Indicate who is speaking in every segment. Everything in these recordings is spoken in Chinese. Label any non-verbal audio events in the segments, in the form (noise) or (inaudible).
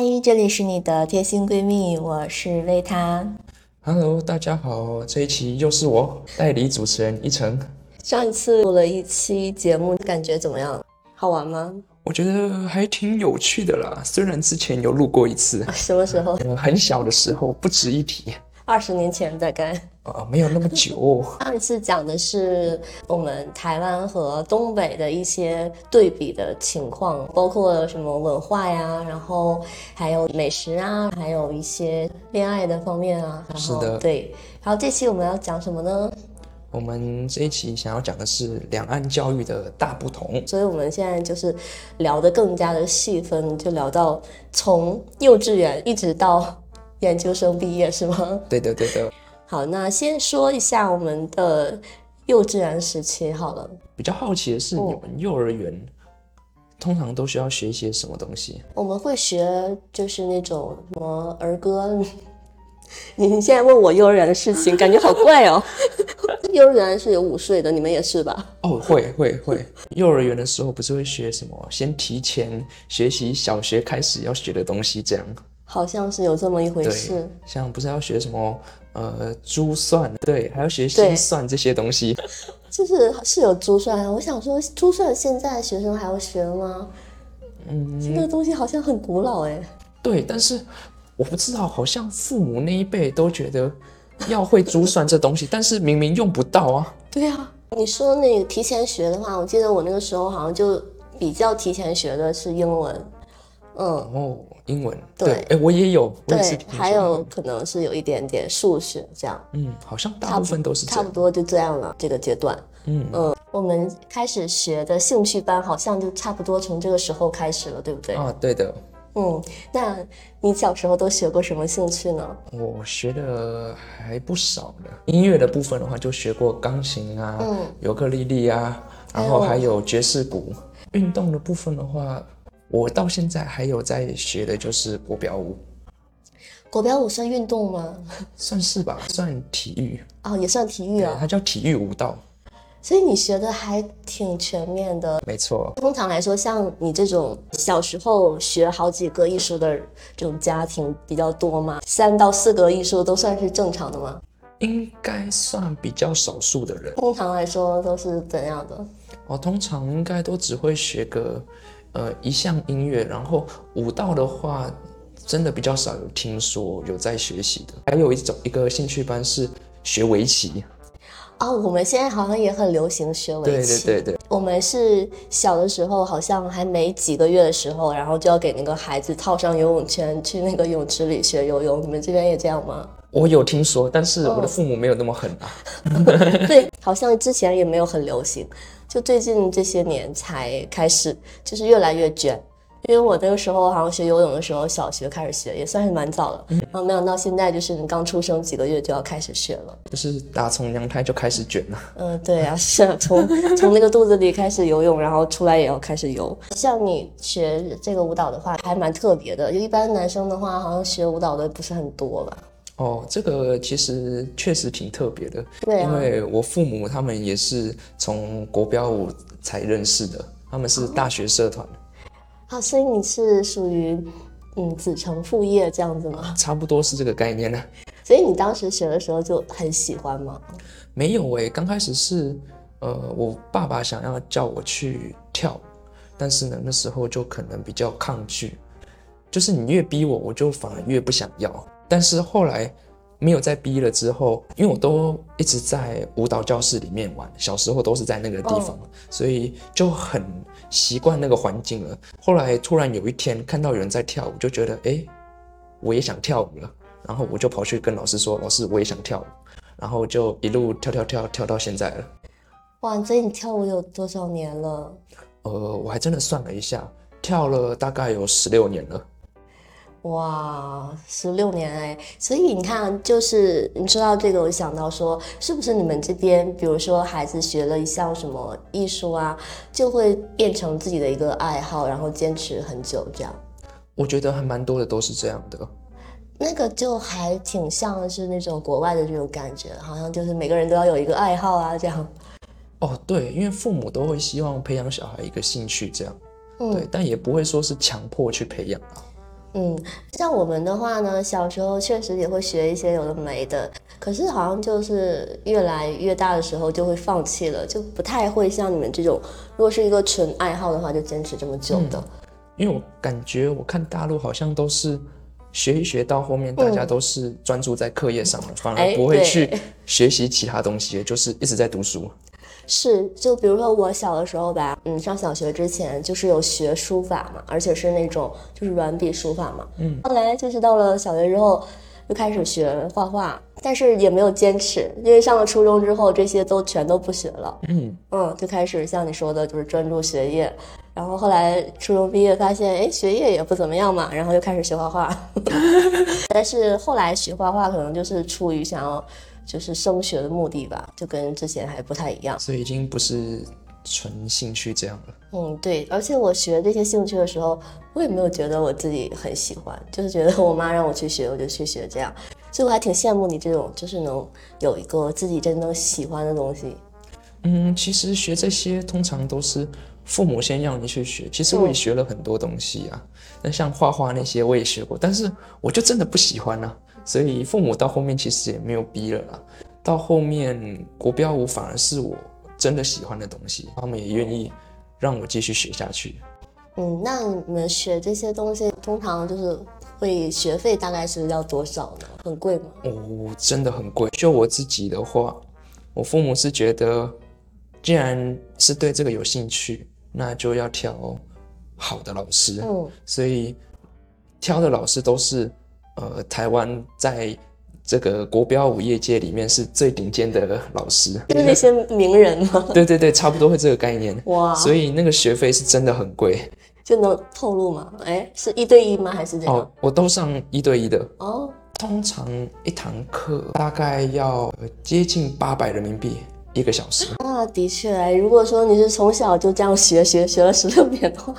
Speaker 1: 嗨，这里是你的贴心闺蜜，我是维塔。
Speaker 2: Hello，大家好，这一期又是我代理主持人一成。
Speaker 1: 上一次录了一期节目，感觉怎么样？好玩吗？
Speaker 2: 我觉得还挺有趣的啦，虽然之前有录过一次，
Speaker 1: 什么时候？
Speaker 2: 呃，很小的时候，不值一提，
Speaker 1: 二十年前大概。
Speaker 2: 啊，没有那么久。(laughs)
Speaker 1: 上一次讲的是我们台湾和东北的一些对比的情况，包括什么文化呀，然后还有美食啊，还有一些恋爱的方面啊。然后
Speaker 2: 是的
Speaker 1: 对。然后这期我们要讲什么呢？
Speaker 2: 我们这一期想要讲的是两岸教育的大不同。
Speaker 1: 所以我们现在就是聊得更加的细分，就聊到从幼稚园一直到研究生毕业，是吗？
Speaker 2: 对的，对的。
Speaker 1: 好，那先说一下我们的幼稚园时期好了。
Speaker 2: 比较好奇的是，
Speaker 1: 哦
Speaker 2: 你们幼儿园通常都需要学一些什么东西？
Speaker 1: 我们会学就是那种什么儿歌。你你现在问我幼儿园的事情，感觉好怪哦。(laughs) 幼儿园是有午睡的，你们也是吧？
Speaker 2: 哦，会会会。幼儿园的时候不是会学什么？先提前学习小学开始要学的东西，这样。
Speaker 1: 好像是有这么一回事。，
Speaker 2: 像不是要学什么呃珠算，对，还要学心算这些东西。(laughs)
Speaker 1: 就是是有珠算，我想说珠算现在学生还要学吗？嗯，这个东西好像很古老哎。
Speaker 2: 对，但是我不知道，好像父母那一辈都觉得要会珠算这东西，(laughs) 但是明明用不到啊。
Speaker 1: 对啊，你说那个提前学的话，我记得我那个时候好像就比较提前学的是英文，嗯，
Speaker 2: 哦，英文，
Speaker 1: 对
Speaker 2: 哎，我也有，我也是
Speaker 1: 还有可能是有一点点数学这样，
Speaker 2: 嗯，好像大部分都是这样。
Speaker 1: 差不多就这样了。这个阶段，
Speaker 2: 嗯
Speaker 1: 嗯，我们开始学的兴趣班好像就差不多从这个时候开始了，对不对？
Speaker 2: 啊，对的，
Speaker 1: 嗯，那你小时候都学过什么兴趣呢？
Speaker 2: 我学的还不少的。音乐的部分的话，就学过钢琴啊，
Speaker 1: 嗯
Speaker 2: 尤克里里啊，然后还有爵士鼓。运动的部分的话，我到现在还有在学的就是国标舞，
Speaker 1: 国标舞算运动吗？
Speaker 2: 算是吧，算体育，
Speaker 1: 哦，也算体育
Speaker 2: 对，
Speaker 1: 啊。
Speaker 2: 它叫体育舞蹈，
Speaker 1: 所以你学的还挺全面的。
Speaker 2: 没错。
Speaker 1: 通常来说，像你这种小时候学好几个艺术的这种家庭比较多吗？三到四个艺术都算是正常的吗？
Speaker 2: 应该算比较少数的人
Speaker 1: 通常来说都是怎样的？
Speaker 2: 哦，通常应该都只会学个呃一项音乐，然后舞蹈的话，真的比较少有听说有在学习的。还有一种一个兴趣班是学围棋，
Speaker 1: 哦，我们现在好像也很流行学围棋。
Speaker 2: 对对对，
Speaker 1: 我们是小的时候，好像还没几个月的时候，然后就要给那个孩子套上游泳圈，去那个泳池里学游泳。你们这边也这样吗？
Speaker 2: 我有听说，但是
Speaker 1: 哦
Speaker 2: 我的父母没有那么狠啊。(laughs)
Speaker 1: 对，好像之前也没有很流行，就最近这些年才开始，就是越来越卷。因为我那个时候好像学游泳的时候，小学开始学，也算是蛮早了。然后没想到现在就是你刚出生几个月就要开始学了。
Speaker 2: 就是打从娘胎就开始卷了。
Speaker 1: 嗯，对啊，是啊，从从那个肚子里开始游泳，然后出来也要开始游。像你学这个舞蹈的话，还蛮特别的。就一般男生的话，好像学舞蹈的不是很多吧？
Speaker 2: 哦，这个其实确实挺特别的，
Speaker 1: 对啊
Speaker 2: 因为我父母他们也是从国标舞才认识的，他们是大学社团，
Speaker 1: 好，所以你是属于嗯子承父业这样子吗？
Speaker 2: 差不多是这个概念呢。
Speaker 1: 所以你当时学的时候就很喜欢吗？
Speaker 2: 没有诶，刚开始是呃，我爸爸想要叫我去跳，但是呢，那时候就可能比较抗拒，就是你越逼我，我就反而越不想要。但是后来没有再逼了之后，因为我都一直在舞蹈教室里面玩，小时候都是在那个地方，所以就很习惯那个环境了。后来突然有一天看到有人在跳舞，就觉得诶，我也想跳舞了，然后我就跑去跟老师说：“老师，我也想跳舞。”然后就一路跳跳跳跳到现在了。
Speaker 1: 哇，所以你跳舞有多少年了？
Speaker 2: 呃，我还真的算了一下，跳了大概有十六年了。
Speaker 1: 哇，十六年哎！所以你看，就是你说到这个，我想到说，是不是你们这边，比如说孩子学了一项什么艺术啊，就会变成自己的一个爱好，然后坚持很久这样？
Speaker 2: 我觉得还蛮多的都是这样的。
Speaker 1: 那个就还挺像是那种国外的这种感觉，好像就是每个人都要有一个爱好啊，这样。
Speaker 2: 哦，对，因为父母都会希望培养小孩一个兴趣，这样，
Speaker 1: 嗯
Speaker 2: 对，但也不会说是强迫去培养啊。
Speaker 1: 嗯，像我们的话呢，小时候确实也会学一些有的没的，可是好像就是越来越大的时候就会放弃了，就不太会像你们这种，如果是一个纯爱好的话，就坚持这么久的。
Speaker 2: 因为我感觉我看大陆好像都是学一学到后面，大家都是专注在课业上了，反而不会去学习其他东西，就是一直在读书。
Speaker 1: 是，就比如说我小的时候吧，嗯，上小学之前就是有学书法嘛，而且是那种就是软笔书法嘛，嗯，后来就是到了小学之后，就开始学画画，但是也没有坚持，因为上了初中之后这些都全都不学了，嗯。嗯，就开始像你说的，就是专注学业，然后后来初中毕业发现，哎，学业也不怎么样嘛，然后又开始学画画，(laughs) 但是后来学画画可能就是出于想要。就是升学的目的吧，就跟之前还不太一样，
Speaker 2: 所以已经不是纯兴趣这样了。
Speaker 1: 嗯，对，而且我学这些兴趣的时候，我也没有觉得我自己很喜欢，就是觉得我妈让我去学，我就去学这样。所以我还挺羡慕你这种，就是能有一个自己真正喜欢的东西。
Speaker 2: 嗯，其实学这些通常都是父母先让你去学，其实我也学了很多东西啊。那像画画那些我也学过，但是我就真的不喜欢呢。所以父母到后面其实也没有逼了啦，到后面国标舞反而是我真的喜欢的东西，他们也愿意让我继续学下去。
Speaker 1: 嗯，那你们学这些东西通常就是会学费大概是要多少呢？很贵吗？
Speaker 2: 哦，真的很贵。就我自己的话，我父母是觉得，既然是对这个有兴趣，那就要挑好的老师。嗯，所以挑的老师都是。呃，台湾在这个国标舞业界里面是最顶尖的老师，
Speaker 1: 就是那些名人吗？(laughs)
Speaker 2: 对对对，差不多会这个概念。哇，所以那个学费是真的很贵。
Speaker 1: 就能透露吗？哎，是一对一吗？还是这样？哦，
Speaker 2: 我都上一对一的。哦，通常一堂课大概要接近八百人民币。一个小时
Speaker 1: 啊，的确，如果说你是从小就这样学学学了十六年的话，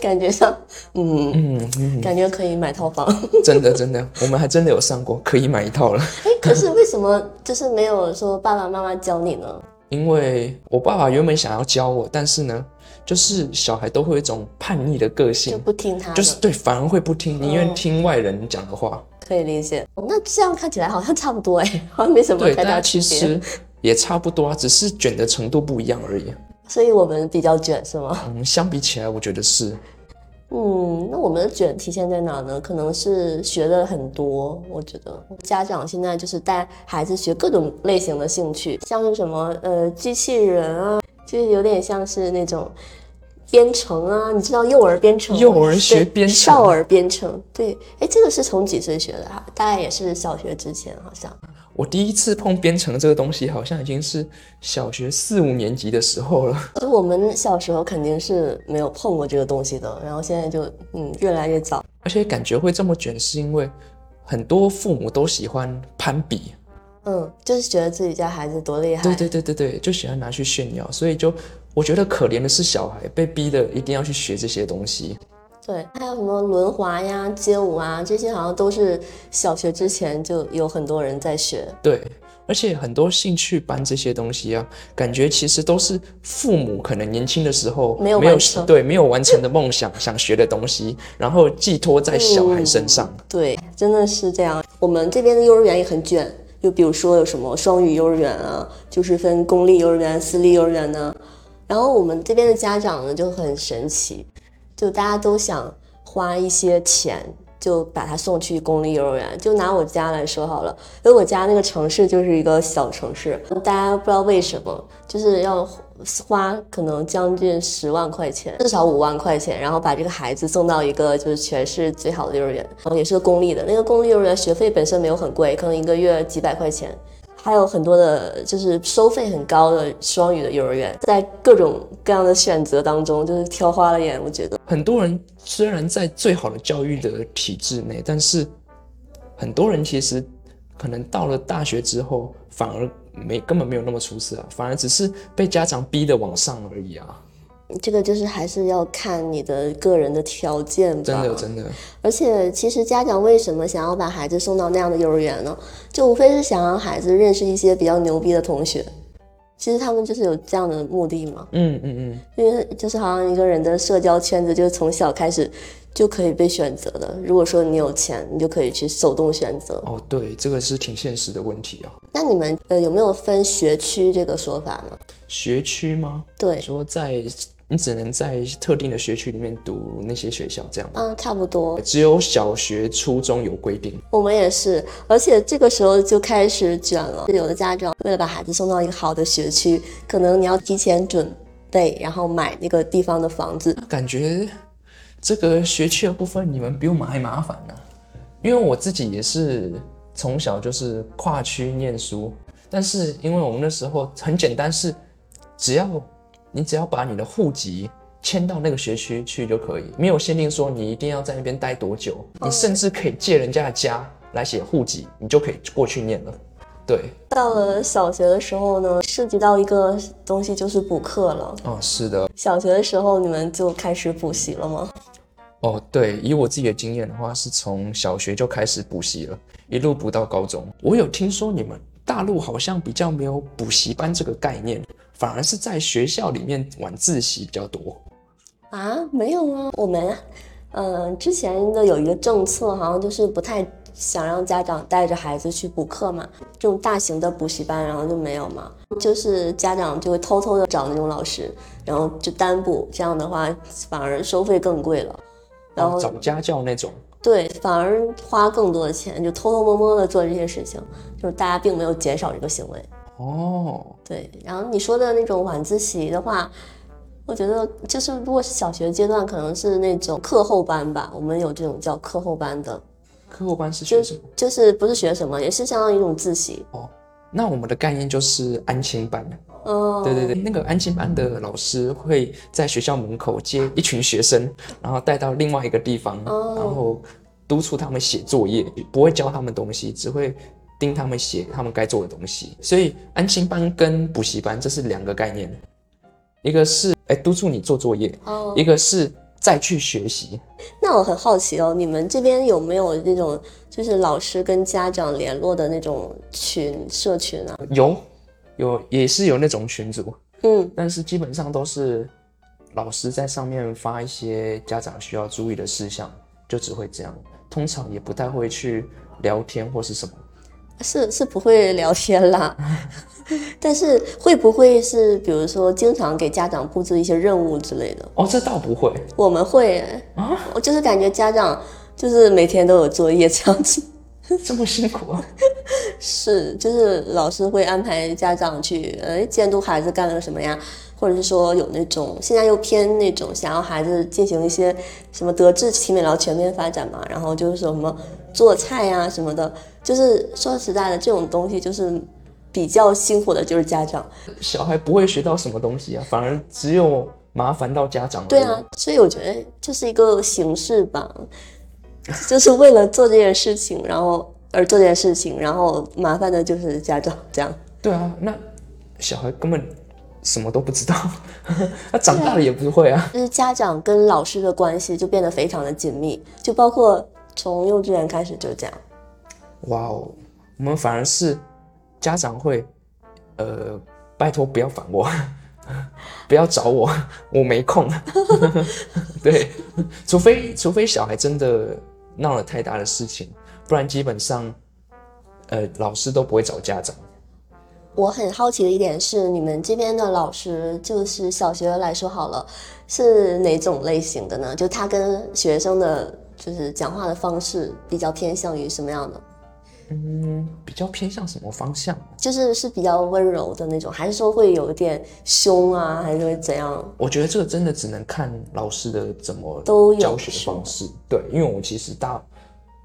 Speaker 1: 感觉上，嗯嗯，感觉可以买套房。
Speaker 2: 真的真的，我们还真的有上过，可以买一套了。
Speaker 1: 哎，可是为什么就是没有说爸爸妈妈教你呢？
Speaker 2: 因为我爸爸原本想要教我，但是呢，就是小孩都会有一种叛逆的个性，
Speaker 1: 就不听他，
Speaker 2: 就是对，反而会不听，宁愿听外人讲的话。
Speaker 1: 可以理解。那这样看起来好像差不多哎，好像没什么太大区别。
Speaker 2: 也差不多啊，只是卷的程度不一样而已。
Speaker 1: 所以我们比较卷是吗？
Speaker 2: 嗯，相比起来，我觉得是。
Speaker 1: 嗯，那我们的卷体现在哪呢？可能是学的很多。我觉得家长现在就是带孩子学各种类型的兴趣，像是什么呃机器人啊，就是有点像是那种编程啊。你知道幼儿编程？
Speaker 2: 幼儿学编程，
Speaker 1: 少儿编程。对，哎，这个是从几岁学的哈？大概也是小学之前好像。
Speaker 2: 我第一次碰编程这个东西，好像已经是小学四五年级的时候了。
Speaker 1: 就 (laughs) 我们小时候肯定是没有碰过这个东西的，然后现在就嗯越来越早。
Speaker 2: 而且感觉会这么卷，是因为很多父母都喜欢攀比，
Speaker 1: 嗯，就是觉得自己家孩子多厉害。
Speaker 2: 对对对对对，就喜欢拿去炫耀，所以就我觉得可怜的是小孩被逼的一定要去学这些东西。
Speaker 1: 对，还有什么轮滑呀、街舞啊，这些好像都是小学之前就有很多人在学。
Speaker 2: 对，而且很多兴趣班这些东西啊，感觉其实都是父母可能年轻的时候
Speaker 1: 没有完成，
Speaker 2: 对，没有完成的梦想，想学的东西，然后寄托在小孩身上。
Speaker 1: 对，真的是这样。我们这边的幼儿园也很卷，就比如说有什么双语幼儿园啊，就是分公立幼儿园、私立幼儿园呢。然后我们这边的家长呢就很神奇。就大家都想花一些钱，就把他送去公立幼儿园。就拿我家来说好了，因为我家那个城市就是一个小城市，大家不知道为什么，就是要花可能将近十万块钱，至少五万块钱，然后把这个孩子送到一个就是全市最好的幼儿园，然后也是公立的。那个公立幼儿园学费本身没有很贵，可能一个月几百块钱。还有很多的，就是收费很高的双语的幼儿园，在各种各样的选择当中，就是挑花了眼。我觉得
Speaker 2: 很多人虽然在最好的教育的体制内，但是很多人其实可能到了大学之后，反而没根本没有那么出色啊，反而只是被家长逼的往上而已啊。
Speaker 1: 这个就是还是要看你的个人的条件吧。
Speaker 2: 真的，真的。
Speaker 1: 而且，其实家长为什么想要把孩子送到那样的幼儿园呢？就无非是想让孩子认识一些比较牛逼的同学。其实他们就是有这样的目的嘛。嗯嗯嗯。因为就是好像一个人的社交圈子，就是从小开始就可以被选择的。如果说你有钱，你就可以去手动选择。
Speaker 2: 哦，对，这个是挺现实的问题啊。
Speaker 1: 那你们呃有没有分学区这个说法呢？
Speaker 2: 学区吗？
Speaker 1: 对，
Speaker 2: 说在你只能在特定的学区里面读那些学校，这样吗？
Speaker 1: 嗯，差不多。
Speaker 2: 只有小学、初中有规定。
Speaker 1: 我们也是，而且这个时候就开始卷了。有的家长为了把孩子送到一个好的学区，可能你要提前准备，然后买那个地方的房子。
Speaker 2: 感觉这个学区的部分你们比我们还麻烦呢、因为我自己也是从小就是跨区念书，但是因为我们那时候很简单，是只要你只要把你的户籍迁到那个学区去就可以，没有限定说你一定要在那边待多久，你甚至可以借人家的家来写户籍，你就可以过去念了。对，
Speaker 1: 到了小学的时候呢，涉及到一个东西就是补课了。
Speaker 2: 哦，是的，
Speaker 1: 小学的时候你们就开始补习了吗？
Speaker 2: 哦，对，以我自己的经验的话，是从小学就开始补习了，一路补到高中。我有听说你们大陆好像比较没有补习班这个概念，反而是在学校里面晚自习比较多。
Speaker 1: 啊，没有啊，我们，呃，之前的有一个政策，好像就是不太想让家长带着孩子去补课嘛，这种大型的补习班，然后就没有嘛，就是家长就会偷偷的找那种老师，然后就单补，这样的话反而收费更贵了，然后
Speaker 2: 找家教那种。
Speaker 1: 对，反而花更多的钱，就偷偷摸摸的做这些事情，就是大家并没有减少这个行为。
Speaker 2: 哦，
Speaker 1: 对，然后你说的那种晚自习的话，我觉得就是如果是小学阶段，可能是那种课后班吧，我们有这种叫课后班的，
Speaker 2: 课后班是学什么？
Speaker 1: 就是不是学什么，也是相当于一种自习。
Speaker 2: 哦，那我们的概念就是安亲班。
Speaker 1: 哦，
Speaker 2: 对对对，那个安亲班的老师会在学校门口接一群学生，然后带到另外一个地方，
Speaker 1: 哦
Speaker 2: 然后督促他们写作业，不会教他们东西，只会盯他们写他们该做的东西。所以安心班跟补习班这是两个概念，一个是哎督促你做作业，
Speaker 1: 哦，
Speaker 2: 一个是再去学习。
Speaker 1: 那我很好奇哦，你们这边有没有那种就是老师跟家长联络的那种群社群啊？
Speaker 2: 有有也是有那种群组，
Speaker 1: 嗯，
Speaker 2: 但是基本上都是老师在上面发一些家长需要注意的事项，就只会这样，通常也不太会去聊天或是什么。
Speaker 1: 是是不会聊天啦，(laughs) 但是会不会是比如说经常给家长布置一些任务之类的？
Speaker 2: 哦，这倒不会，
Speaker 1: 我们会啊我就是感觉家长就是每天都有作业这样子。(laughs)
Speaker 2: 这么辛苦啊？(laughs)
Speaker 1: 是，就是老师会安排家长去呃监督孩子干了什么呀，或者是说有那种现在又偏那种想要孩子进行一些什么德智体美劳全面发展嘛，然后就是说什么做菜呀、什么的，就是说实在的这种东西就是比较辛苦的就是家长。
Speaker 2: 小孩不会学到什么东西啊，反而只有麻烦到家长。
Speaker 1: 对啊，，所以我觉得就是一个形式吧，就是为了做这件事情，然后而做这件事情，然后麻烦的就是家长这样。
Speaker 2: 对啊，那小孩根本什么都不知道，(laughs) 他长大了也不会啊。
Speaker 1: 就是家长跟老师的关系就变得非常的紧密，就包括从幼稚园开始就这样。
Speaker 2: 哇哦，我们反而是家长会，呃，拜托不要烦我，(laughs) 不要找我，我没空。(laughs) 对，除非除非小孩真的闹了太大的事情，不然基本上，呃，老师都不会找家长。
Speaker 1: 我很好奇的一点是，你们这边的老师，就是小学来说好了，是哪种类型的呢？就他跟学生的，就是讲话的方式比较偏向于什么样的？
Speaker 2: 嗯，比较偏向什么方向？
Speaker 1: 就是是比较温柔的那种，还是说会有一点凶啊，还是会怎样？
Speaker 2: 我觉得这个真的只能看老师的怎么
Speaker 1: 都有
Speaker 2: 教学方式。对，因为我其实大，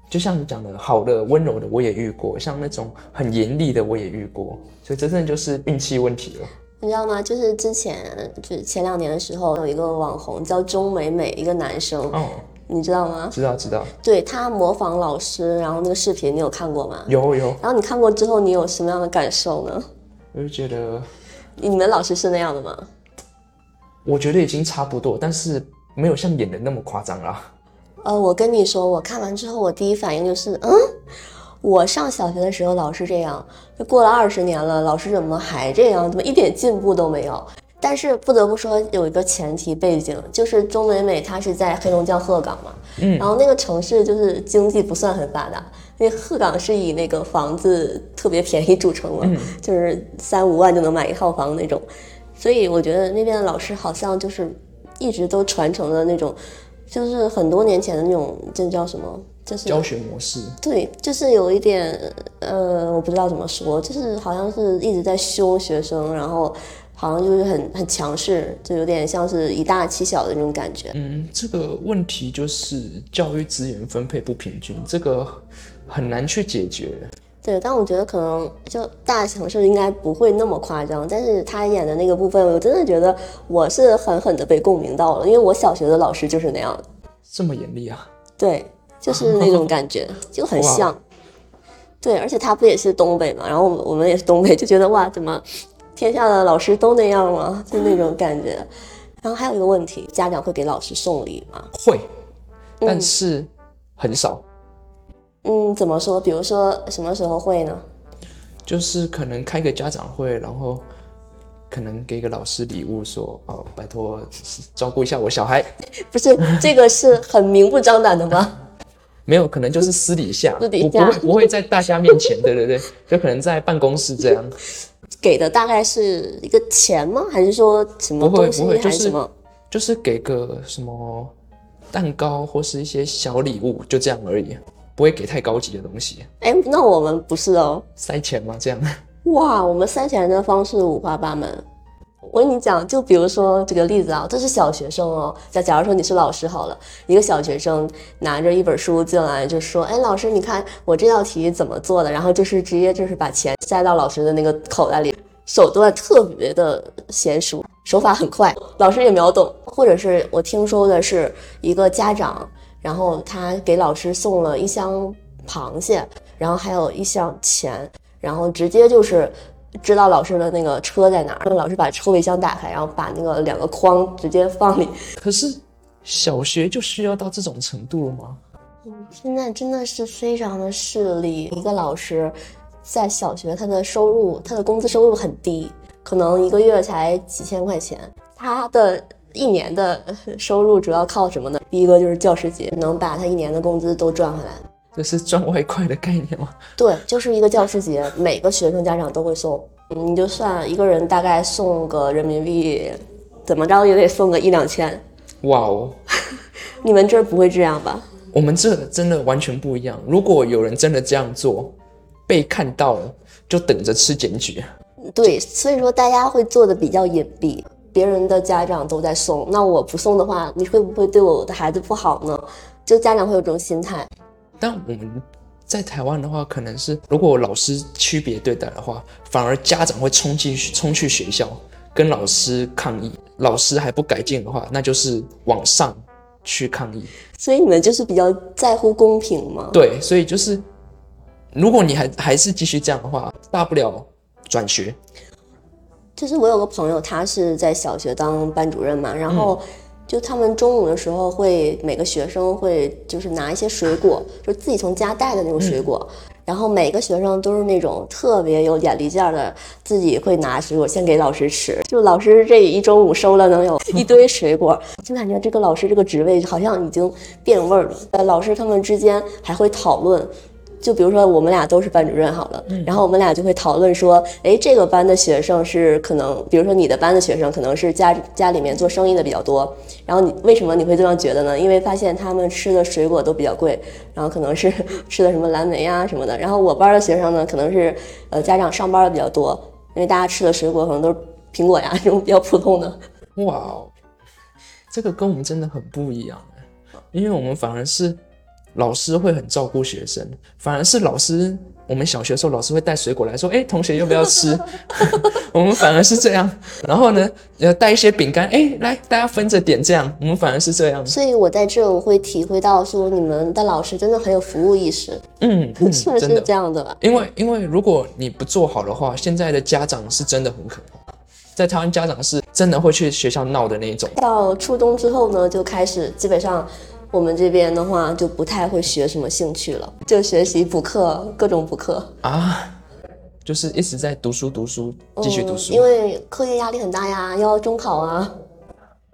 Speaker 2: 就像你讲的，好的、温柔的我也遇过，像那种很严厉的我也遇过，所以真正就是运气问题了。
Speaker 1: 你知道吗？就是之前就是前两年的时候，有一个网红叫钟美美，一个男生，
Speaker 2: 哦，
Speaker 1: 你知道吗？
Speaker 2: 知道知道，
Speaker 1: 对他模仿老师，然后那个视频你有看过吗？
Speaker 2: 有有，
Speaker 1: 然后你看过之后，你有什么样的感受呢？
Speaker 2: 我就觉得，
Speaker 1: 你们老师是那样的吗？
Speaker 2: 我觉得已经差不多，但是没有像演的那么夸张啦。
Speaker 1: 呃，我跟你说，我看完之后，我第一反应就是，嗯，我上小学的时候老师这样，就过了二十年了，老师怎么还这样？怎么一点进步都没有？但是不得不说有一个前提背景，就是钟美美她是在黑龙江鹤岗嘛，嗯，然后那个城市就是经济不算很发达，那鹤岗是以那个房子特别便宜著称嘛，(laughs) 就是三五万就能买一套房那种，所以我觉得那边的老师好像就是一直都传承了那种，就是很多年前的那种，这叫什么？就是
Speaker 2: 教学模式。
Speaker 1: 对，就是有一点，呃，我不知道怎么说，就是好像是一直在修学生，然后。好像就是很很强势，就有点像是以大欺小的那种感觉。
Speaker 2: 嗯，这个问题就是教育资源分配不平均，这个很难去解决。
Speaker 1: 对，但我觉得可能就大城市应该不会那么夸张。但是他演的那个部分，我真的觉得我是狠狠的被共鸣到了，因为我小学的老师就是那样的。
Speaker 2: 这么严厉啊？
Speaker 1: 对，就是那种感觉，(laughs) 就很像。对，而且他不也是东北嘛？然后我们也是东北，就觉得哇，怎么？天下的老师都那样吗？就那种感觉。然后还有一个问题，家长会给老师送礼吗？
Speaker 2: 会，但是很少。
Speaker 1: 嗯，怎么说？比如说什么时候会呢？
Speaker 2: 就是可能开个家长会，然后可能给个老师礼物，说哦，拜托照顾一下我小孩。(laughs)
Speaker 1: 不是，这个是很明目张胆的吗？(laughs)
Speaker 2: 没有，可能就是私底下，
Speaker 1: 私底下
Speaker 2: 不会不会在大家面前。对对对，就可能在办公室这样。(laughs)
Speaker 1: 给的大概是一个钱吗？还是说什么东西？还是什么？
Speaker 2: 就是给个什么蛋糕或是一些小礼物，就这样而已，不会给太高级的东西。
Speaker 1: 哎，那我们不是哦，
Speaker 2: 塞钱吗？这样？
Speaker 1: 哇，我们塞钱的方式五花八门。我跟你讲，就比如说这个例子啊，这是小学生哦。假假如说你是老师好了，一个小学生拿着一本书进来，就说：“哎，老师，你看我这道题怎么做的？”然后就是直接就是把钱塞到老师的那个口袋里，手段特别的娴熟，手法很快，老师也秒懂。或者是我听说的是一个家长，然后他给老师送了一箱螃蟹，然后还有一箱钱，然后直接就是。知道老师的那个车在哪儿，老师把车备箱打开，然后把那个两个筐直接放里。
Speaker 2: 可是小学就需要到这种程度了吗？
Speaker 1: 嗯，现在真的是非常的势利。一个老师在小学，他的收入，他的工资收入很低，可能一个月才几千块钱。他的一年的收入主要靠什么呢？第一个就是教师节，能把他一年的工资都赚回来。
Speaker 2: 这是赚外快的概念吗？(laughs)
Speaker 1: 对，就是一个教师节，每个学生家长都会送。嗯，你就算一个人大概送个人民币，怎么着也得送个一两千。
Speaker 2: 哇哦！(laughs)
Speaker 1: 你们这儿不会这样吧？
Speaker 2: 我们这真的完全不一样。如果有人真的这样做，被看到了，就等着吃检举。
Speaker 1: 对，所以说大家会做的比较隐蔽。别人的家长都在送，那我不送的话，你会不会对我的孩子不好呢？就家长会有这种心态。
Speaker 2: 但我们在台湾的话，可能是如果老师区别对待的话，反而家长会冲进去冲去学校跟老师抗议，老师还不改进的话，那就是往上去抗议。
Speaker 1: 所以你们就是比较在乎公平吗？
Speaker 2: 对，所以就是如果你还还是继续这样的话，大不了转学。
Speaker 1: 就是我有个朋友，他是在小学当班主任嘛，然后。就他们中午的时候会每个学生会就是拿一些水果，就自己从家带的那种水果，然后每个学生都是那种特别有眼力见儿的，自己会拿水果先给老师吃。就老师这一中午收了能有一堆 (laughs) 水果，就感觉这个老师这个职位好像已经变味儿了。呃，老师他们之间还会讨论。就比如说我们俩都是班主任好了，然后我们俩就会讨论说，哎，这个班的学生是可能，比如说你的班的学生可能是家家里面做生意的比较多，然后你为什么你会这样觉得呢？因为发现他们吃的水果都比较贵，然后可能是 (laughs) 吃的什么蓝莓呀什么的。然后我班的学生呢，可能是呃家长上班的比较多，因为大家吃的水果可能都是苹果呀这种比较普通的。
Speaker 2: 哇哦，这个跟我们真的很不一样，因为我们反而是。老师会很照顾学生，反而是老师，我们小学的时候，老师会带水果来说：“哎，同学要不要吃？” (laughs) 我们反而是这样。然后呢，要带一些饼干，哎，来大家分着点，这样我们反而是这样。
Speaker 1: 所以我在这我会体会到说，你们的老师真的很有服务意识。
Speaker 2: 嗯，(laughs)
Speaker 1: 是不是这样的吧。
Speaker 2: 因为因为如果你不做好的话，现在的家长是真的很可怕。在台湾，家长是真的会去学校闹的那一种。
Speaker 1: 到初中之后呢，就开始基本上。我们这边的话就不太会学什么兴趣了，就学习补课，各种补课
Speaker 2: 啊。就是一直在读书读书，继续读书。
Speaker 1: 嗯因为课业压力很大呀，要中考啊。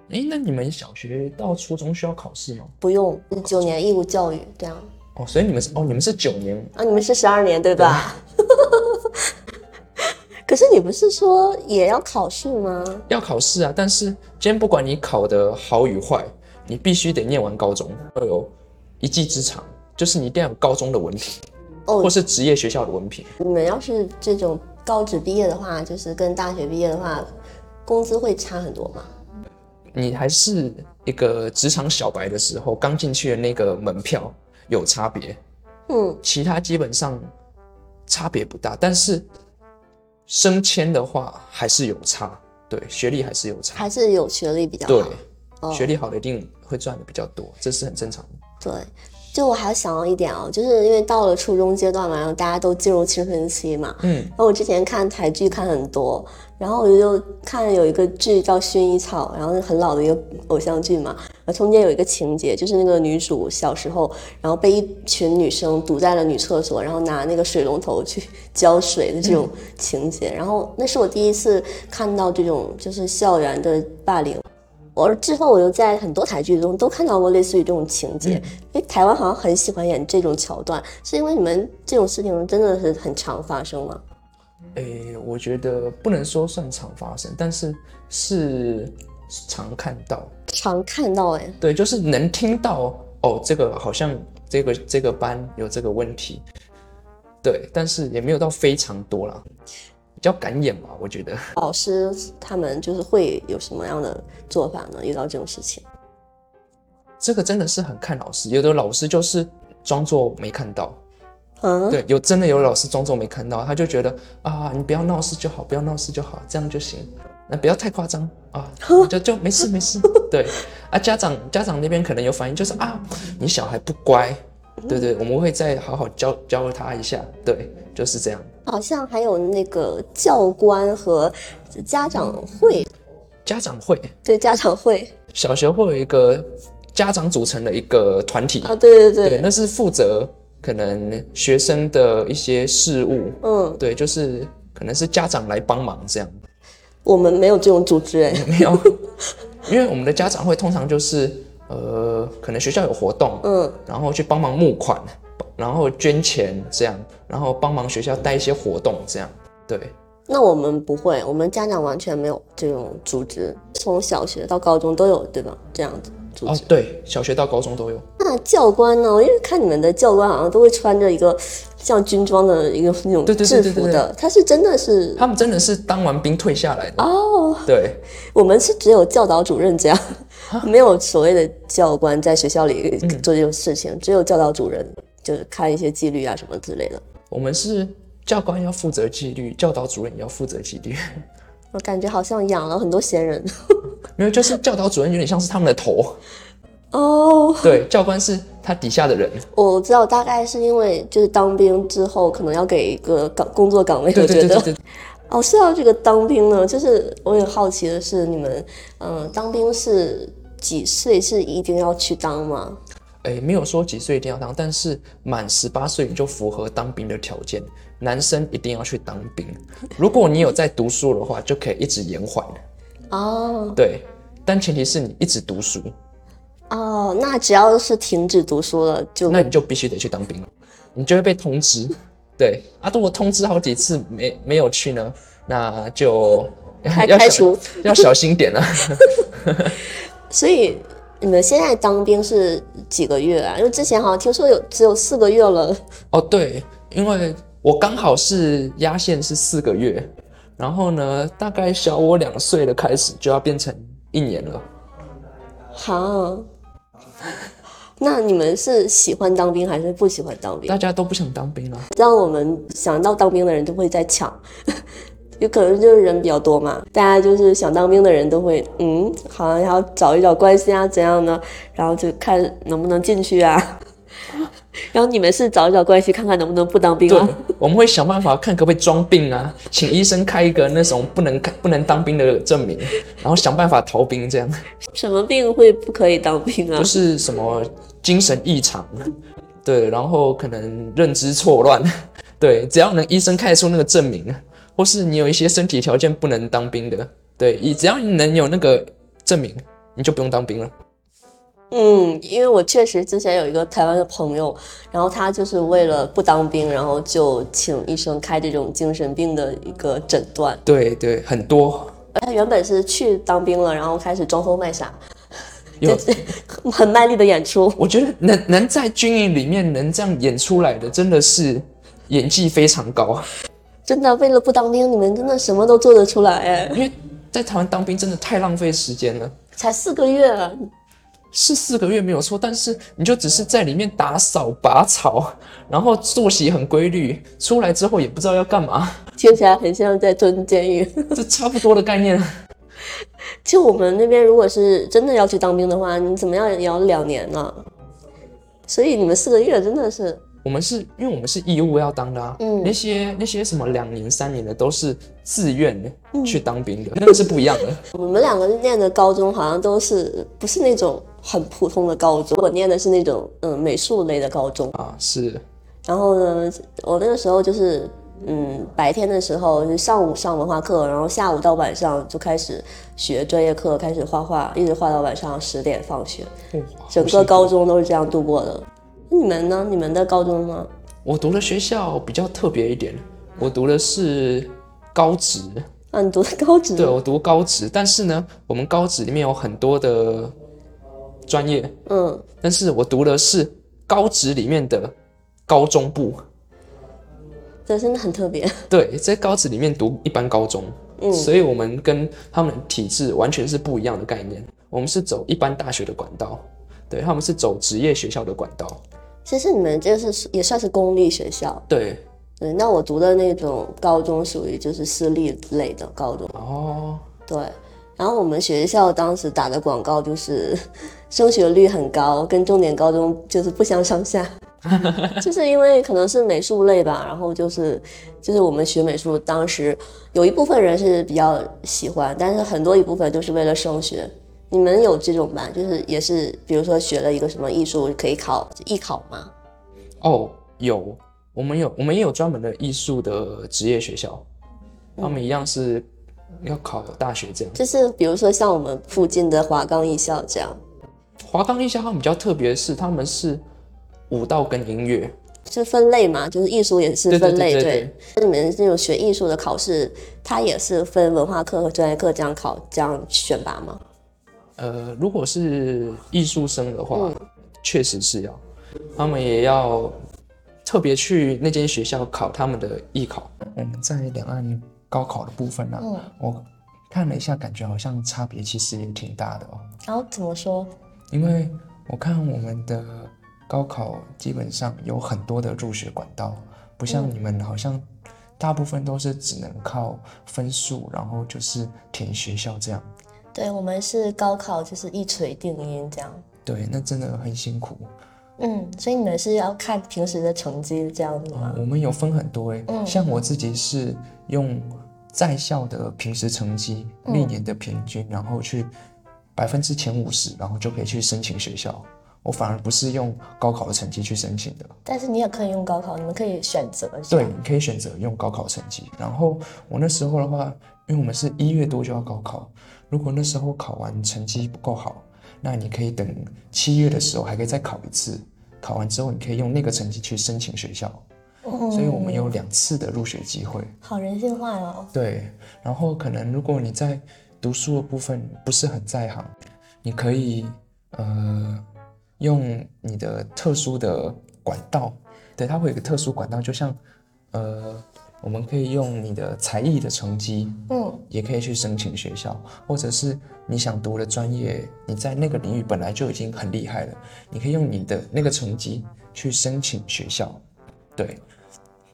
Speaker 2: 诶，那你们小学到初中需要考试吗？
Speaker 1: 不用九年义务教育这样
Speaker 2: 哦，所以你们是哦，你们是九年
Speaker 1: 啊，你们是十二年对吧？(laughs) 可是你不是说也要考试吗？
Speaker 2: 要考试啊，但是今天不管你考的好与坏，你必须得念完高中，要有一技之长，就是你一定要有高中的文凭，
Speaker 1: 哦
Speaker 2: 或是职业学校的文凭。
Speaker 1: 你们要是这种高职毕业的话，就是跟大学毕业的话，工资会差很多吗？
Speaker 2: 你还是一个职场小白的时候，刚进去的那个门票有差别，
Speaker 1: 嗯，
Speaker 2: 其他基本上差别不大，但是升迁的话还是有差，对，学历还是有差，
Speaker 1: 还是有学历比较
Speaker 2: 对
Speaker 1: 好。，哦
Speaker 2: 学历好的一定会赚的比较多，这是很正常的。
Speaker 1: 对，就我还想到一点哦，就是因为到了初中阶段嘛，然后大家都进入青春期嘛。
Speaker 2: 嗯，
Speaker 1: 然后我之前看台剧看很多，然后我就看有一个剧叫《薰衣草》，然后很老的一个偶像剧嘛。然后中间有一个情节，就是那个女主小时候，然后被一群女生堵在了女厕所，然后拿那个水龙头去浇水的这种情节。然后那是我第一次看到这种就是校园的霸凌。我之后我又在很多台剧中都看到过类似于这种情节，因为台湾好像很喜欢演这种桥段，是因为你们这种事情真的是很常发生吗？
Speaker 2: 诶、我觉得不能说算常发生，但是是常看到。
Speaker 1: 常看到哎、
Speaker 2: 对，就是能听到哦，这个好像这个这个班有这个问题，对，但是也没有到非常多啦，比较敢演嘛，我觉得。
Speaker 1: 老师他们就是会有什么样的做法呢？遇到这种事情，
Speaker 2: 这个真的是很看老师，有的老师就是装作没看到，
Speaker 1: 嗯，
Speaker 2: 对，有真的有老师装作没看到，他就觉得啊，你不要闹事就好，不要闹事就好，这样就行，那不要太夸张啊，(laughs) 就就没事没事，对。啊，家长家长那边可能有反应，就是啊，你小孩不乖，对对，我们会再好好教教他一下，对，就是这样。
Speaker 1: 好像还有那个教官和家长会，
Speaker 2: 家长会，
Speaker 1: 对家长会。
Speaker 2: 小学会有一个家长组成的一个团体，
Speaker 1: 啊，对对对，
Speaker 2: 对，那是负责可能学生的一些事务，
Speaker 1: 嗯，
Speaker 2: 对，就是可能是家长来帮忙这样，
Speaker 1: 我们没有这种组织哎、
Speaker 2: 没有，(laughs) 因为我们的家长会通常就是呃，可能学校有活动，
Speaker 1: 嗯，
Speaker 2: 然后去帮忙募款，然后捐钱这样，然后帮忙学校带一些活动这样，对，
Speaker 1: 那我们不会，我们家长完全没有这种组织，从小学到高中都有，对吧？这样子组织。
Speaker 2: 哦，对，小学到高中都有，
Speaker 1: 那教官呢？我因为看你们的教官好像都会穿着一个像军装的一个那种制服的，他是真的是
Speaker 2: 他们真的是当完兵退下来的，
Speaker 1: 哦，
Speaker 2: 对。(laughs)
Speaker 1: 我们是只有教导主任这样，(laughs) 没有所谓的教官在学校里做这种事情，只有教导主任就是看一些纪律啊什么之类的。
Speaker 2: 我们是教官要负责纪律，教导主任也要负责纪律。(laughs)
Speaker 1: 我感觉好像养了很多闲人
Speaker 2: 没有，就是教导主任有点像是他们的头，
Speaker 1: 哦。
Speaker 2: 对，教官是他底下的人。
Speaker 1: 我知道，大概是因为就是当兵之后，可能要给一个岗工作岗位，
Speaker 2: 对
Speaker 1: 我觉得哦，说到这个当兵呢，就是我很好奇的是，你们嗯、呃当兵是几岁是一定要去当吗？
Speaker 2: 哎，没有说几岁一定要当，但是满十八岁你就符合当兵的条件。男生一定要去当兵，如果你有在读书的话，就可以一直延缓。
Speaker 1: 哦
Speaker 2: 对，但前提是你一直读书，
Speaker 1: 哦，那只要是停止读书了，就
Speaker 2: 那你就必须得去当兵了，你就会被通知。(laughs) 对啊，如果通知好几次没没有去呢，那就
Speaker 1: 开
Speaker 2: 要小
Speaker 1: 开除。
Speaker 2: 要小心点啊。(laughs)
Speaker 1: 所以你们现在当兵是几个月啊？因为之前好像听说有只有四个月了。
Speaker 2: 哦，对，因为我刚好是压线是四个月，然后呢，大概小我两岁的开始就要变成一年了。
Speaker 1: 哈，(laughs) 那你们是喜欢当兵还是不喜欢当兵
Speaker 2: 大？家都不想当兵
Speaker 1: 了。让我们想到当兵的人就会在抢，(laughs) 有可能就是人比较多嘛，大家就是想当兵的人都会，嗯，好像要找一找关系啊，怎样呢？然后就看能不能进去啊。(laughs) 然后你们是找一找关系，看看能不能不当兵
Speaker 2: 对
Speaker 1: 啊？，
Speaker 2: 我们会想办法看可不可以装病啊，请医生开一个那种不能开不能当兵的证明，然后想办法逃兵，这样
Speaker 1: 什么病会不可以当兵啊
Speaker 2: 就？是什么精神异常，对，然后可能认知错乱，(laughs) 对，只要能医生开出那个证明，或是你有一些身体条件不能当兵的，对，你只要你能有那个证明，你就不用当兵了。
Speaker 1: 嗯，因为我确实之前有一个台湾的朋友，然后他就是为了不当兵，然后就请医生开这种精神病的一个诊断。
Speaker 2: 对对，很多
Speaker 1: 他原本是去当兵了，然后开始装疯卖傻，
Speaker 2: 有
Speaker 1: 就是 (laughs) 很卖力的演出。
Speaker 2: 我觉得能能在军营里面能这样演出来的，真的是演技非常高。
Speaker 1: 真的，为了不当兵，你们真的什么都做得出来哎！
Speaker 2: 因为在台湾当兵真的太浪费时间了，
Speaker 1: 才四个月啊，
Speaker 2: 是四个月没有错，但是你就只是在里面打扫拔草，然后作息很规律，出来之后也不知道要干嘛，
Speaker 1: 听起来很像在蹲监狱。(laughs)
Speaker 2: 这差不多的概念。
Speaker 1: 其实我们那边如果是真的要去当兵的话，你怎么样也要两年呢。所以你们四个月真的是，
Speaker 2: 我们是因为我们是义务要当的啊，
Speaker 1: 嗯
Speaker 2: 那些那些什么两年、三年的都是自愿的去当兵的，那个是不一样的。
Speaker 1: 我们两个念的高中好像都是不是那种很普通的高中，我念的是那种嗯美术类的高中。
Speaker 2: 啊，是
Speaker 1: 然后呢，我那个时候就是，嗯，白天的时候就上午上文化课，然后下午到晚上就开始学专业课，开始画画，一直画到晚上十点放学。
Speaker 2: 嗯
Speaker 1: 整个高中都是这样度过的。那你们呢？你们的高中呢？
Speaker 2: 我读的学校比较特别一点，我读的是高职，
Speaker 1: 啊，你读的高职？
Speaker 2: 对我读高职，但是呢，我们高职里面有很多的专业，
Speaker 1: 嗯，
Speaker 2: 但是我读的是高职里面的高中部，
Speaker 1: 这真的很特别。
Speaker 2: 对，在高职里面读一般高中，
Speaker 1: 嗯
Speaker 2: 所以我们跟他们体制完全是不一样的概念。我们是走一般大学的管道，对他们是走职业学校的管道。
Speaker 1: 其实你们这是也算是公立学校，
Speaker 2: 对，
Speaker 1: 对。那我读的那种高中属于就是私立类的高中，
Speaker 2: 哦，
Speaker 1: 对。然后我们学校当时打的广告就是升学率很高，跟重点高中就是不相上下。(laughs) 就是因为可能是美术类吧，然后就是就是我们学美术，当时有一部分人是比较喜欢，但是很多一部分就是为了升学。你们有这种吧？就是也是，比如说学了一个什么艺术可以考艺考吗？
Speaker 2: 哦，有，我们有，我们也有专门的艺术的职业学校，他们一样是要考大学这样。
Speaker 1: 就是比如说像我们附近的华冈艺校这样，
Speaker 2: 华冈艺校他们比较特别的是，他们是舞蹈跟音乐，
Speaker 1: 是分类嘛？就是艺术也是
Speaker 2: 对对
Speaker 1: 分类，
Speaker 2: 对对
Speaker 1: 那你们这种学艺术的考试，它也是分文化课和专业课这样考，这样选拔吗？
Speaker 2: 呃，如果是艺术生的话，
Speaker 1: 嗯
Speaker 2: 确实是要，他们也要特别去那间学校考他们的艺考。我们在两岸高考的部分呢、
Speaker 1: 嗯
Speaker 2: 我看了一下，感觉好像差别其实也挺大的哦。
Speaker 1: 然后怎么说？
Speaker 2: 因为我看我们的高考基本上有很多的入学管道，不像你们好像大部分都是只能靠分数，然后就是填学校这样。
Speaker 1: 对我们是高考，就是一锤定音这样。
Speaker 2: 对，那真的很辛苦。
Speaker 1: 嗯，所以你们是要看平时的成绩这样子吗？
Speaker 2: 我们有分很多诶，
Speaker 1: 嗯
Speaker 2: 像我自己是用在校的平时成绩、
Speaker 1: 嗯
Speaker 2: 历年的平均，然后去百分之前五十，然后就可以去申请学校。我反而不是用高考的成绩去申请的。
Speaker 1: 但是你也可以用高考，你们可以选择。
Speaker 2: 对，你可以选择用高考成绩。然后我那时候的话，因为我们是一月多就要高考，如果那时候考完成绩不够好，那你可以等七月的时候还可以再考一次。考完之后，你可以用那个成绩去申请学校。
Speaker 1: 嗯
Speaker 2: 所以我们有两次的入学机会。
Speaker 1: 好人性化哦。
Speaker 2: 对，然后可能如果你在读书的部分不是很在行，你可以呃用你的特殊的管道，对，它会有一个特殊管道，就像呃我们可以用你的才艺的成绩，
Speaker 1: 嗯，
Speaker 2: 也可以去申请学校，或者是你想读的专业，你在那个领域本来就已经很厉害了，你可以用你的那个成绩去申请学校，对。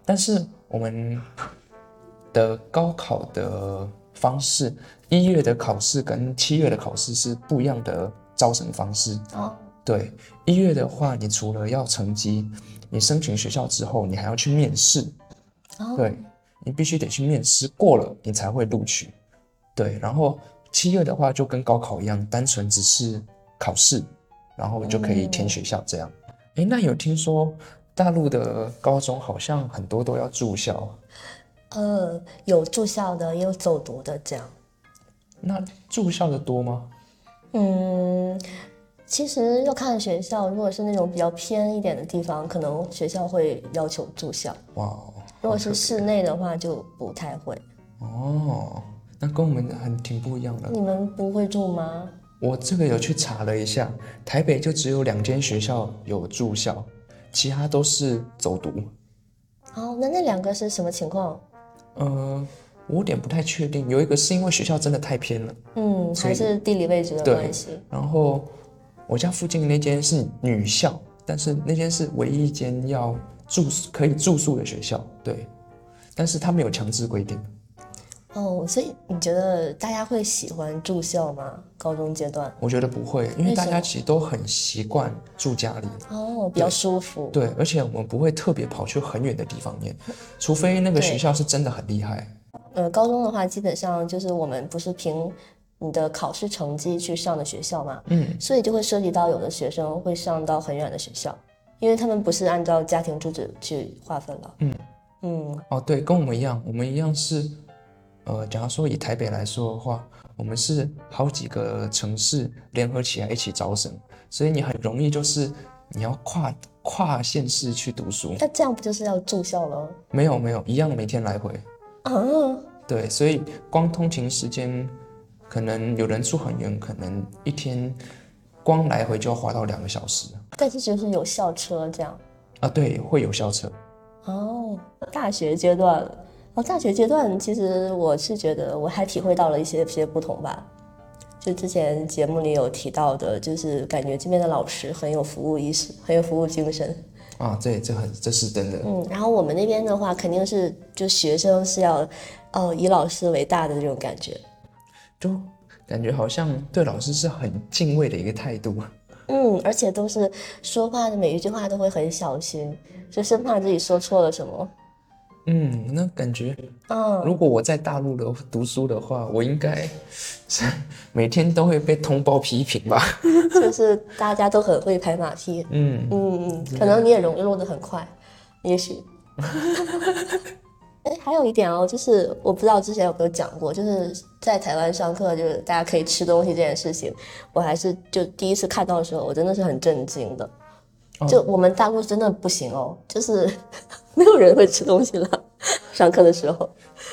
Speaker 2: 但是我们的高考的方式，一月的考试跟七月的考试是不一样的招生方式。
Speaker 1: 哦，
Speaker 2: 对，一月的话，你除了要成绩，你申请学校之后，你还要去面试。
Speaker 1: 哦，
Speaker 2: 对你必须得去面试过了，你才会录取。对，然后七月的话就跟高考一样，单纯只是考试，然后就可以填学校这样。诶，那有听说大陆的高中好像很多都要住校，
Speaker 1: 呃，有住校的，也有走读的，这样。
Speaker 2: 那住校的多吗？
Speaker 1: 嗯，其实要看学校，如果是那种比较偏一点的地方，可能学校会要求住校；
Speaker 2: 哇哦，
Speaker 1: 如果是室内的话，就不太会。
Speaker 2: 哦，那跟我们很挺不一样的。
Speaker 1: 你们不会住吗？
Speaker 2: 我这个有去查了一下，台北就只有两间学校有住校，其他都是走读。
Speaker 1: 哦，那那两个是什么情况？
Speaker 2: 呃，我有点不太确定，有一个是因为学校真的太偏了，
Speaker 1: 嗯，还是地理位置的
Speaker 2: 对
Speaker 1: 关系。
Speaker 2: 然后我家附近的那间是女校，但是那间是唯一一间要住宿可以住宿的学校，对，但是他没有强制规定。
Speaker 1: 哦，所以你觉得大家会喜欢住校吗？高中阶段？
Speaker 2: 我觉得不会，因为大家其实都很习惯住家里，
Speaker 1: 哦，比较舒服。
Speaker 2: 对，而且我们不会特别跑去很远的地方念，除非那个
Speaker 1: 对
Speaker 2: 学校是真的很厉害。
Speaker 1: 呃，高中的话，基本上就是我们不是凭你的考试成绩去上的学校嘛，
Speaker 2: 嗯，
Speaker 1: 所以就会涉及到有的学生会上到很远的学校，因为他们不是按照家庭住址去划分了。
Speaker 2: 嗯
Speaker 1: 嗯
Speaker 2: 哦，对，跟我们一样，我们一样是，呃，假如说以台北来说的话，我们是好几个城市联合起来一起招生，所以你很容易就是你要跨跨县市去读书。
Speaker 1: 那这样不就是要住校了？
Speaker 2: 没有没有，一样每天来回。
Speaker 1: 啊，
Speaker 2: 对，所以光通勤时间，可能有人住很远，可能一天光来回就要花到两个小时
Speaker 1: 但是就是有校车这样。
Speaker 2: 啊。对，会有校车。
Speaker 1: 哦，大学阶段，哦，大学阶段其实我是觉得我还体会到了一些些不同吧。就之前节目里有提到的，就是感觉这边的老师很有服务意识，很有服务精神。
Speaker 2: 啊，对，这很这是真的。
Speaker 1: 嗯，然后我们那边的话，肯定是就学生是要，哦，以老师为大的这种感觉。
Speaker 2: 就感觉好像对老师是很敬畏的一个态度。
Speaker 1: 嗯，而且都是说话的每一句话都会很小心，就生怕自己说错了什么。
Speaker 2: 嗯，那感觉
Speaker 1: 嗯，
Speaker 2: 如果我在大陆的读书的话，我应该是每天都会被通报批评吧。(laughs)
Speaker 1: 就是大家都很会拍马屁。
Speaker 2: 嗯，
Speaker 1: 嗯嗯，可能你也容易落的很快，也许。(laughs) 哎，还有一点哦，就是我不知道之前有没有讲过，就是在台湾上课，就是大家可以吃东西这件事情，我还是就第一次看到的时候，我真的是很震惊的。
Speaker 2: 哦
Speaker 1: 就我们大陆真的不行哦，就是 (laughs) 没有人会吃东西了，上课的时候。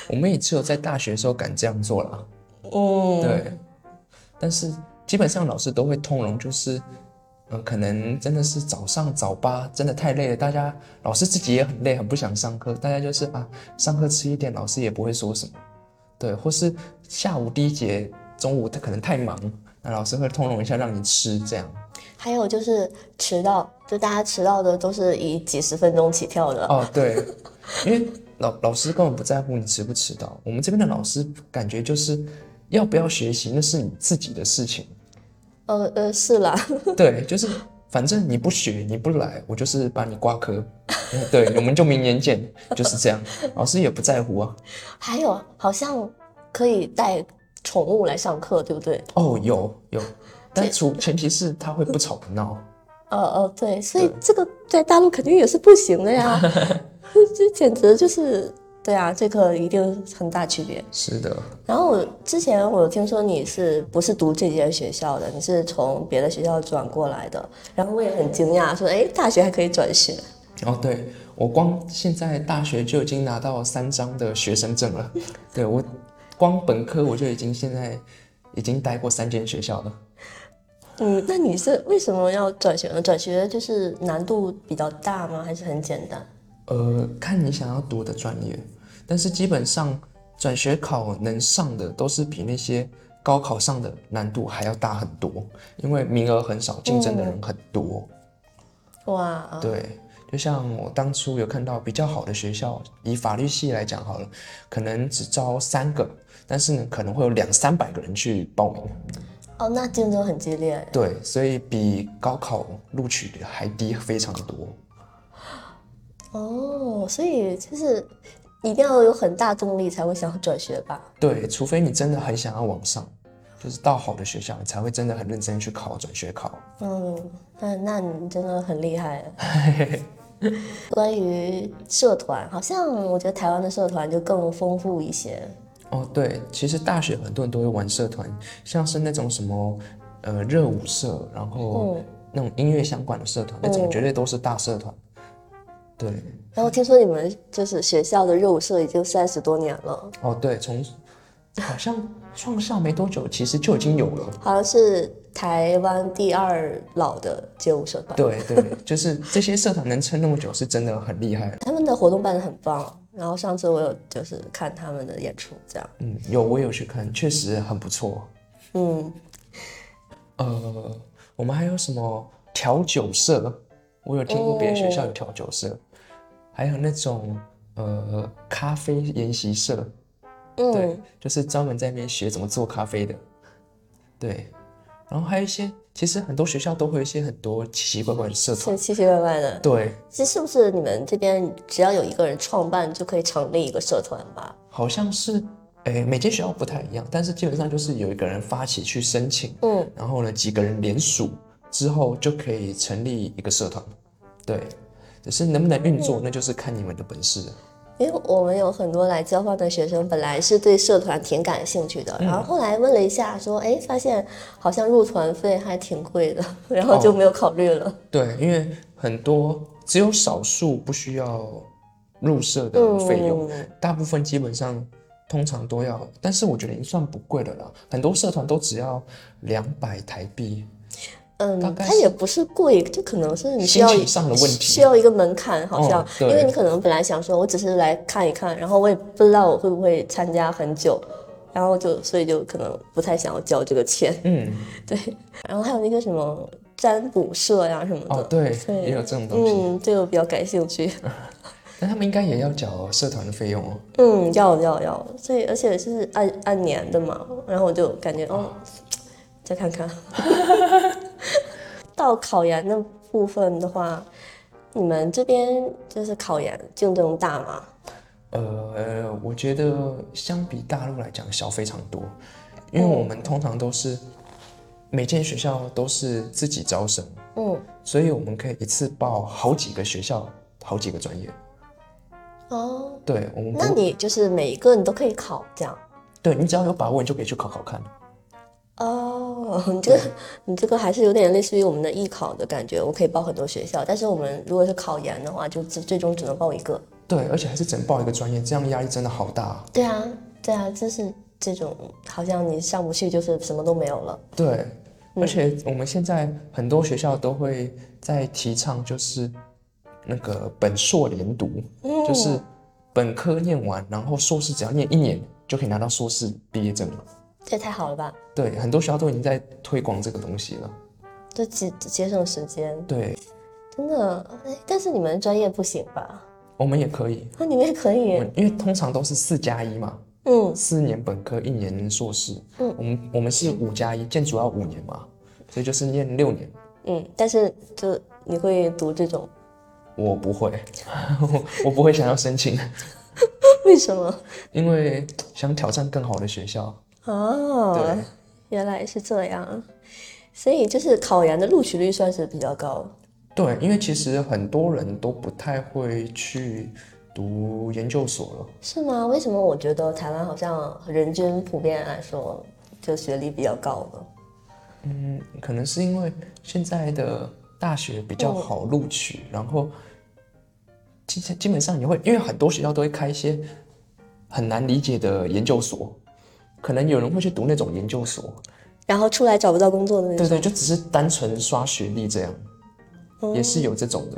Speaker 2: 我们也只有在大学的时候敢这样做了。
Speaker 1: 嗯，
Speaker 2: 对，但是基本上老师都会通融，就是，呃，可能真的是早上早八真的太累了，大家老师自己也很累，很不想上课，大家就是啊，上课吃一点，老师也不会说什么，对，或是下午第一节，中午他可能太忙，那老师会通融一下让你吃这样。
Speaker 1: 还有就是迟到，就大家迟到的都是以几十分钟起跳的。
Speaker 2: 哦，对，因为老老师根本不在乎你迟不迟到，我们这边的老师感觉就是要不要学习那是你自己的事情。
Speaker 1: 呃呃，是啦。(laughs)
Speaker 2: 对，就是反正你不学你不来，我就是把你挂科。嗯 (laughs) 对，我们就明年见，就是这样。(laughs) 老师也不在乎啊。
Speaker 1: 还有好像可以带宠物来上课，对不对？
Speaker 2: 哦，有有，但除前提是他会不吵不闹。
Speaker 1: 呃呃，对，所以
Speaker 2: 对
Speaker 1: 这个在大陆肯定也是不行的呀，(laughs) 这简直就是对啊，这个一定很大区别。
Speaker 2: 是的，
Speaker 1: 然后我之前我听说你是不是读这间学校的，你是从别的学校转过来的，然后我也很惊讶，说哎，大学还可以转学。
Speaker 2: 哦，对我光现在大学就已经拿到三张的学生证了。对我光本科我就已经现在已经待过三间学校了。
Speaker 1: 嗯，那你是为什么要转学呢？转学就是难度比较大吗？还是很简单？
Speaker 2: 呃，看你想要读的专业，但是基本上转学考能上的都是比那些高考上的难度还要大很多，因为名额很少，竞争的人很多。
Speaker 1: 哇，
Speaker 2: 对，就像我当初有看到比较好的学校，以法律系来讲好了，可能只招三个，但是呢可能会有两三百个人去报名。
Speaker 1: 哦，那竞争很激烈。
Speaker 2: 对，所以比高考录取的还低非常多。
Speaker 1: 哦，所以就是一定要有很大动力才会想要转学吧？
Speaker 2: 对，除非你真的很想要往上，就是到好的学校，你才会真的很认真去考转学考。
Speaker 1: 嗯，那那你真的很厉害。(laughs) 关于社团，好像我觉得台湾的社团就更丰富一些。
Speaker 2: 哦，对，其实大学很多人都会玩社团，像是那种什么呃热舞社，然后那种音乐相关的社团，那种绝对都是大社团。对，
Speaker 1: 然后听说你们就是学校的热舞社已经三十多年了，
Speaker 2: 哦，对，从好像创校没多久，其实就已经有了。
Speaker 1: 好像是台湾第二老的街舞社团。
Speaker 2: 对对，就是这些社团能撑那么久，是真的很厉害。
Speaker 1: 他们的活动办得很棒。然后上次我有就是看他们的演出，这样。
Speaker 2: 嗯，有我有去看，确实很不错。
Speaker 1: 嗯，
Speaker 2: 呃，我们还有什么调酒社？我有听过别的学校有调酒社，还有那种呃咖啡研习社，对，就是专门在那边学怎么做咖啡的。对，然后还有一些，其实很多学校都会有一些很多奇奇怪怪的社团，
Speaker 1: 奇奇怪怪的。
Speaker 2: 对，
Speaker 1: 其实是不是你们这边只要有一个人创办就可以成立一个社团吧？
Speaker 2: 好像是，诶，每间学校不太一样，但是基本上就是有一个人发起去申请，
Speaker 1: 嗯，
Speaker 2: 然后呢几个人联署。之后就可以成立一个社团，对，只是能不能运作，那就是看你们的本事了。
Speaker 1: 因为我们有很多来交换的学生，本来是对社团挺感兴趣的，然后后来问了一下，说，哎，发现好像入团费还挺贵的，(laughs) 然后就没有考虑了。
Speaker 2: 对，因为很多只有少数不需要入社的费用，大部分基本上通常都要，但是我觉得已经算不贵了啦，很多社团都只要两百台币。
Speaker 1: 嗯，它也不是贵，就可能是你需要
Speaker 2: 上的问题，
Speaker 1: 需要一个门槛，好像，因为你可能本来想说，我只是来看一看，然后我也不知道我会不会参加很久，然后就所以就可能不太想要交这个钱。
Speaker 2: 嗯，(laughs)
Speaker 1: 对。然后还有那个什么占卜社呀什么的，
Speaker 2: 哦，对，也有这种东西。
Speaker 1: 嗯，这个我比较感兴趣。(laughs)
Speaker 2: 那他们应该也要缴社团的费用哦。
Speaker 1: 嗯，要要要，所以而且是按按年的嘛，然后我就感觉哦。再看看，(laughs) 到考研的部分的话，你们这边就是考研竞争大吗？
Speaker 2: 呃，我觉得相比大陆来讲小非常多，因为我们通常都是每间学校都是自己招生，
Speaker 1: 嗯，
Speaker 2: 所以我们可以一次报好几个学校，好几个专业。
Speaker 1: 哦，
Speaker 2: 对，我们
Speaker 1: 那你就是每一个你都可以考，这样？
Speaker 2: 对你只要有把握，你就可以去考考看。
Speaker 1: 哦，你这个你这个还是有点类似于我们的艺考的感觉，我可以报很多学校，但是我们如果是考研的话，就最最终只能报一个。
Speaker 2: 对，而且还是只能报一个专业，这样压力真的好大。
Speaker 1: 对啊，对啊，就是这种好像你上不去就是什么都没有了。
Speaker 2: 对，而且我们现在很多学校都会在提倡，就是那个本硕连读，就是本科念完，然后硕士只要念一年就可以拿到硕士毕业证了。
Speaker 1: 这也太好了吧！
Speaker 2: 对，很多学校都已经在推广这个东西了，
Speaker 1: 就节节省时间。
Speaker 2: 对，
Speaker 1: 真的，但是你们专业不行吧？
Speaker 2: 我们也可以。
Speaker 1: 啊，你们也可以？
Speaker 2: 因为通常都是四加一嘛。
Speaker 1: 嗯。
Speaker 2: 四年本科，一年硕士。
Speaker 1: 嗯。
Speaker 2: 我们我们是五加一，建筑要五年嘛，所以就是念六年。
Speaker 1: 嗯，但是就你会读这种？
Speaker 2: 我不会，(laughs) 我不会想要申请。(laughs)
Speaker 1: 为什么？
Speaker 2: 因为想挑战更好的学校。
Speaker 1: 哦，原来是这样，所以就是考研的录取率算是比较高。
Speaker 2: 对，因为其实很多人都不太会去读研究所了。
Speaker 1: 是吗？为什么我觉得台湾好像人均普遍来说就学历比较高呢？
Speaker 2: 嗯，可能是因为现在的大学比较好录取，然后基基本上你会，因为很多学校都会开一些很难理解的研究所。可能有人会去读那种研究所，
Speaker 1: 然后出来找不到工作的那
Speaker 2: 种。对对，就只是单纯刷学历这样，也是有这种的。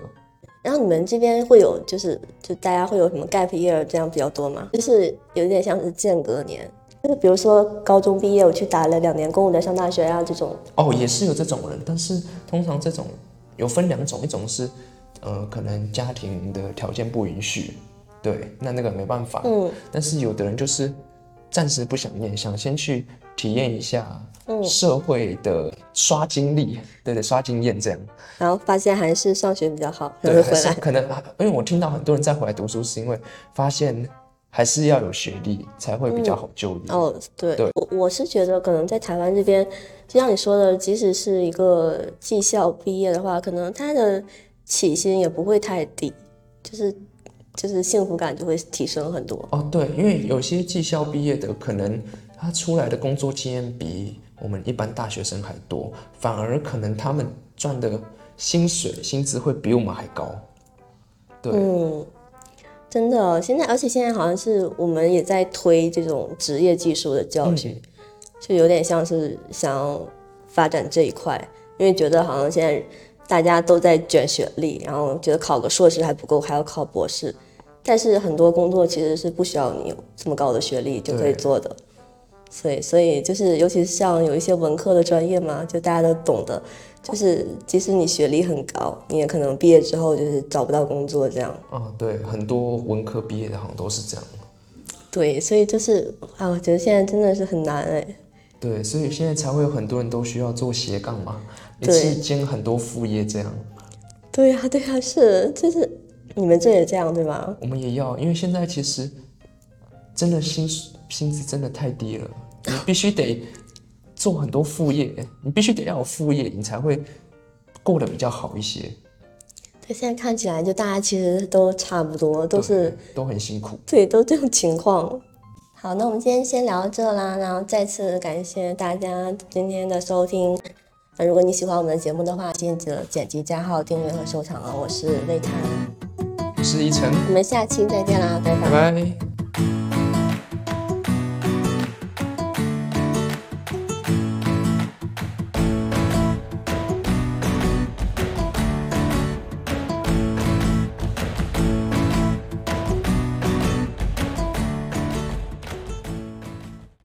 Speaker 1: 然后你们这边会有，就是就大家会有什么 gap year 这样比较多吗？就是有点像是间隔年，就是比如说高中毕业我去打了两年工，我再上大学啊这种。
Speaker 2: 哦，也是有这种人，但是通常这种有分两种，一种是呃可能家庭的条件不允许，对，那那个没办法。
Speaker 1: 嗯，
Speaker 2: 但是有的人就是。暂时不想念，想先去体验一下社会的刷经历，对对，刷经验这样。
Speaker 1: 然后发现还是上学比较好，然后回来。
Speaker 2: 可能因为我听到很多人再回来读书，是因为发现还是要有学历才会比较好就业。
Speaker 1: 哦，对，我我是觉得可能在台湾这边，就像你说的，即使是一个技校毕业的话，可能他的起薪也不会太低，就是就是幸福感就会提升很多。
Speaker 2: 哦，对，因为有些技校毕业的，可能他出来的工作经验比我们一般大学生还多，反而可能他们赚的薪水薪资会比我们还高。对，
Speaker 1: 嗯，真的，现在而且现在好像是我们也在推这种职业技术的教育，就有点像是想要发展这一块，因为觉得好像现在大家都在卷学历，然后觉得考个硕士还不够，还要考博士。但是很多工作其实是不需要你有这么高的学历就可以做的，所以所以就是尤其是像有一些文科的专业嘛，就大家都懂的，就是即使你学历很高，你也可能毕业之后就是找不到工作这样。
Speaker 2: 啊，对，很多文科毕业的好像都是这样。
Speaker 1: 对，所以就是啊，我觉得现在真的是很难哎。
Speaker 2: 对，所以现在才会有很多人都需要做斜杠嘛，一
Speaker 1: 对
Speaker 2: 次兼很多副业这样。
Speaker 1: 对呀、对呀、是，就是你们这也这样对吗？
Speaker 2: 我们也要，因为现在其实真的薪薪资真的太低了，你必须得做很多副业，你必须得要有副业，你才会过得比较好一些。
Speaker 1: 对，现在看起来就大家其实都差不多，都是
Speaker 2: 都很辛苦。
Speaker 1: 对，都这种情况。好，那我们今天先聊到这啦，然后再次感谢大家今天的收听。那如果你喜欢我们的节目的话，记得点击加号、订阅和收藏哦。我是魏探，
Speaker 2: 我是依晨，
Speaker 1: 我们下期再见啦，拜拜
Speaker 2: 拜拜。